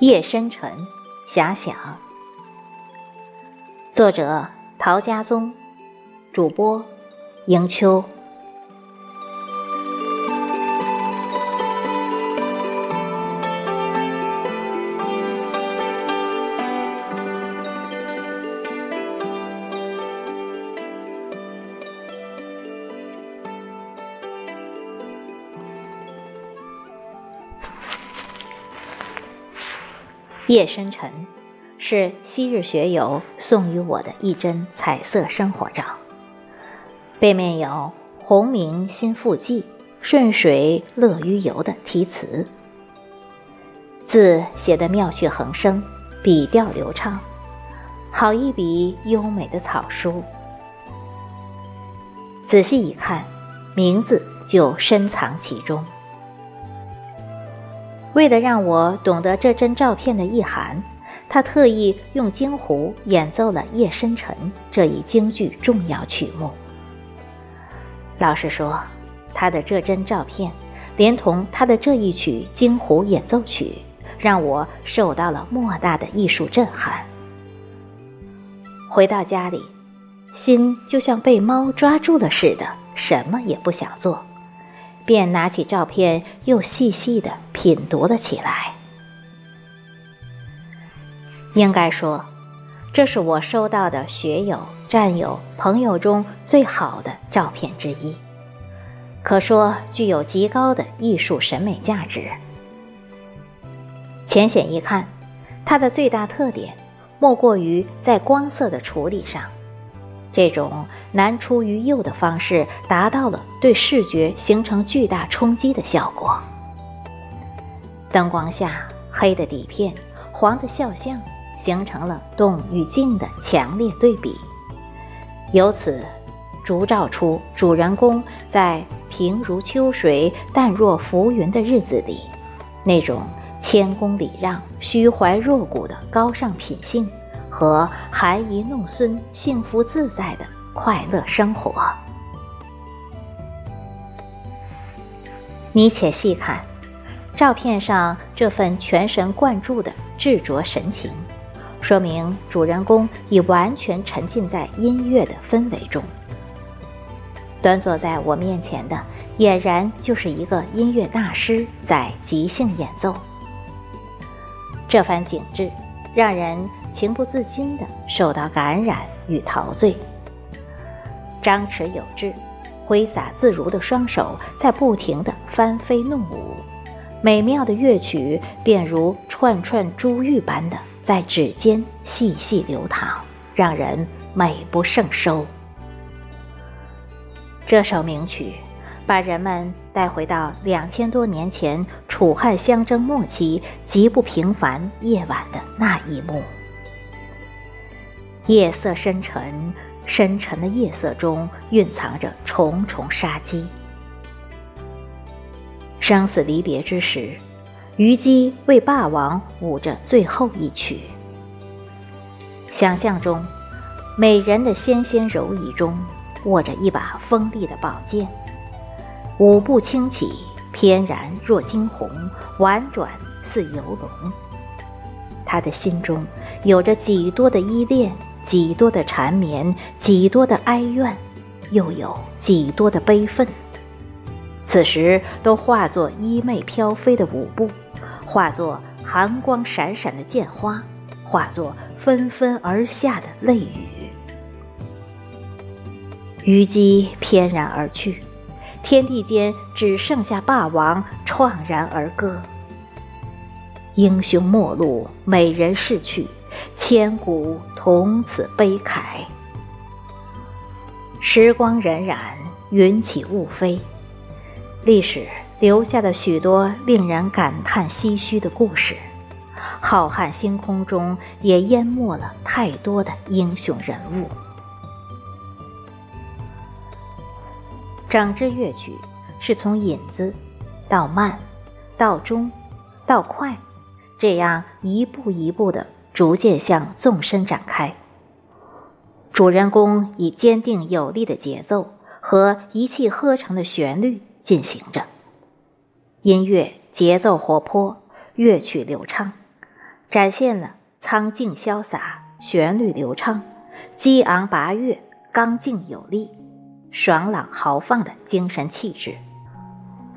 夜深沉，遐想。作者：陶家宗，主播：迎秋。夜深沉，是昔日学友送予我的一帧彩色生活照。背面有“鸿明新复记，顺水乐于游”的题词，字写得妙趣横生，笔调流畅，好一笔优美的草书。仔细一看，名字就深藏其中。为了让我懂得这张照片的意涵，他特意用京胡演奏了《夜深沉》这一京剧重要曲目。老实说，他的这张照片，连同他的这一曲京胡演奏曲，让我受到了莫大的艺术震撼。回到家里，心就像被猫抓住了似的，什么也不想做。便拿起照片，又细细的品读了起来。应该说，这是我收到的学友、战友、朋友中最好的照片之一，可说具有极高的艺术审美价值。浅显一看，它的最大特点，莫过于在光色的处理上。这种南出于右的方式，达到了对视觉形成巨大冲击的效果。灯光下，黑的底片、黄的肖像，形成了动与静的强烈对比，由此烛照出主人公在平如秋水、淡若浮云的日子里，那种谦恭礼让、虚怀若谷的高尚品性。和含饴弄孙、幸福自在的快乐生活。你且细看，照片上这份全神贯注的执着神情，说明主人公已完全沉浸在音乐的氛围中。端坐在我面前的，俨然就是一个音乐大师在即兴演奏。这番景致，让人。情不自禁地受到感染与陶醉，张弛有致、挥洒自如的双手在不停地翻飞弄舞，美妙的乐曲便如串串珠玉般的在指尖细细流淌，让人美不胜收。这首名曲把人们带回到两千多年前楚汉相争末期极不平凡夜晚的那一幕。夜色深沉，深沉的夜色中蕴藏着重重杀机。生死离别之时，虞姬为霸王舞着最后一曲。想象中，美人的纤纤柔仪中握着一把锋利的宝剑，舞步轻起，翩然若惊鸿，婉转似游龙。他的心中有着几多的依恋。几多的缠绵，几多的哀怨，又有几多的悲愤，此时都化作衣袂飘飞的舞步，化作寒光闪闪的剑花，化作纷纷而下的泪雨。虞姬翩然而去，天地间只剩下霸王怆然而歌。英雄末路，美人逝去。千古同此悲慨。时光荏苒，云起雾飞，历史留下了许多令人感叹唏嘘的故事。浩瀚星空中，也淹没了太多的英雄人物。整支乐曲是从引子到慢，到中，到快，这样一步一步的。逐渐向纵深展开。主人公以坚定有力的节奏和一气呵成的旋律进行着，音乐节奏活泼，乐曲流畅，展现了苍劲潇洒、旋律流畅、激昂拔跃、刚劲有力、爽朗豪放的精神气质，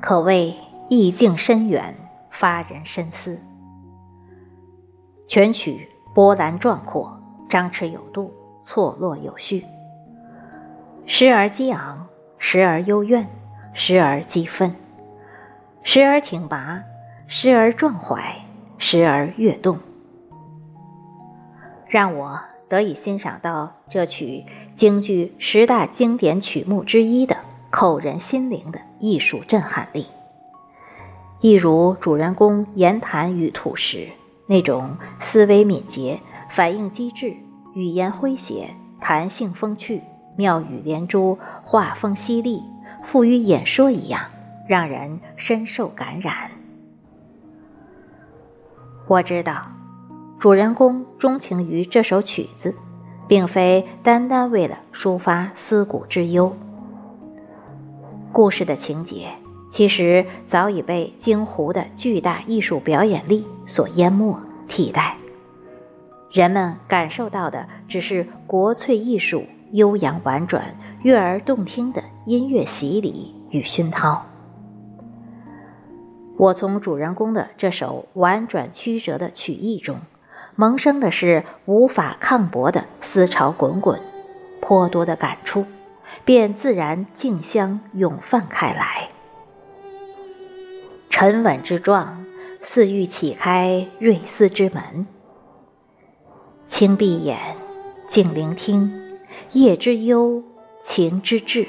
可谓意境深远，发人深思。全曲波澜壮阔，张弛有度，错落有序，时而激昂，时而幽怨，时而激愤，时而挺拔，时而壮怀。时而跃动，让我得以欣赏到这曲京剧十大经典曲目之一的扣人心灵的艺术震撼力。一如主人公言谈与吐时那种思维敏捷、反应机智、语言诙谐、弹性风趣、妙语连珠、画风犀利、富于演说一样，让人深受感染。我知道，主人公钟情于这首曲子，并非单单为了抒发思古之忧。故事的情节其实早已被京胡的巨大艺术表演力所淹没、替代，人们感受到的只是国粹艺术悠扬婉转、悦耳动听的音乐洗礼与熏陶。我从主人公的这首婉转曲折的曲意中，萌生的是无法抗驳的思潮滚滚，颇多的感触，便自然竞相涌泛开来。沉稳之状，似欲启开瑞思之门。轻闭眼，静聆听，夜之幽，情之至。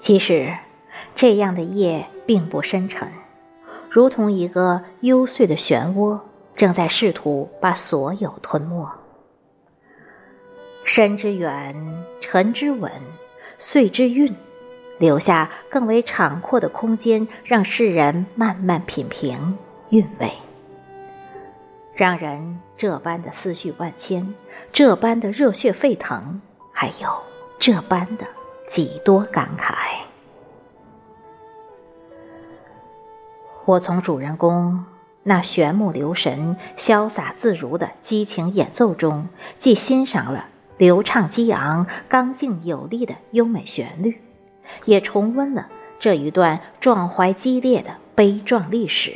其实，这样的夜。并不深沉，如同一个幽邃的漩涡，正在试图把所有吞没。深之远，沉之稳，邃之韵，留下更为敞阔的空间，让世人慢慢品评韵味，让人这般的思绪万千，这般的热血沸腾，还有这般的几多感慨。我从主人公那玄目留神、潇洒自如的激情演奏中，既欣赏了流畅激昂、刚劲有力的优美旋律，也重温了这一段壮怀激烈的悲壮历史，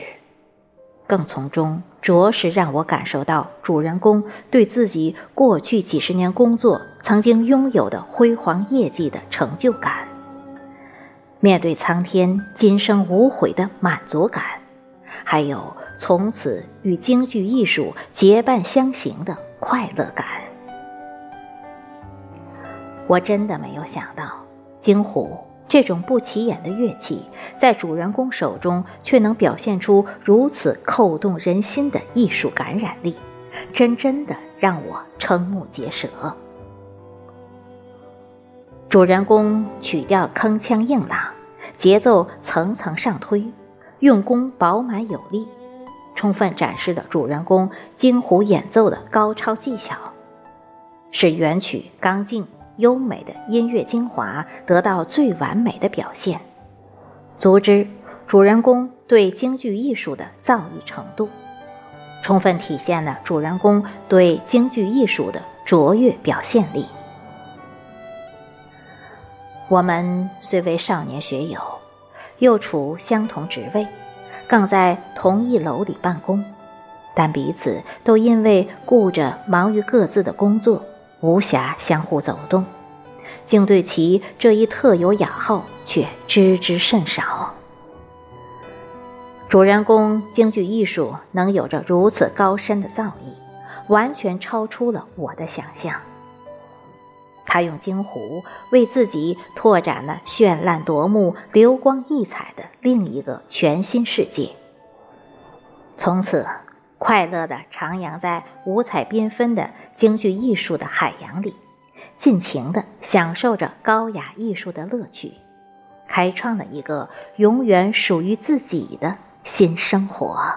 更从中着实让我感受到主人公对自己过去几十年工作曾经拥有的辉煌业绩的成就感。面对苍天今生无悔的满足感，还有从此与京剧艺术结伴相行的快乐感，我真的没有想到，京胡这种不起眼的乐器，在主人公手中却能表现出如此扣动人心的艺术感染力，真真的让我瞠目结舌。主人公曲调铿锵硬朗。节奏层层上推，用功饱满有力，充分展示了主人公京胡演奏的高超技巧，使原曲刚劲优美的音乐精华得到最完美的表现，足知主人公对京剧艺术的造诣程度，充分体现了主人公对京剧艺术的卓越表现力。我们虽为少年学友，又处相同职位，更在同一楼里办公，但彼此都因为顾着忙于各自的工作，无暇相互走动，竟对其这一特有雅号却知之甚少。主人公京剧艺术能有着如此高深的造诣，完全超出了我的想象。他用京胡为自己拓展了绚烂夺目、流光溢彩的另一个全新世界。从此，快乐地徜徉在五彩缤纷的京剧艺术的海洋里，尽情地享受着高雅艺术的乐趣，开创了一个永远属于自己的新生活。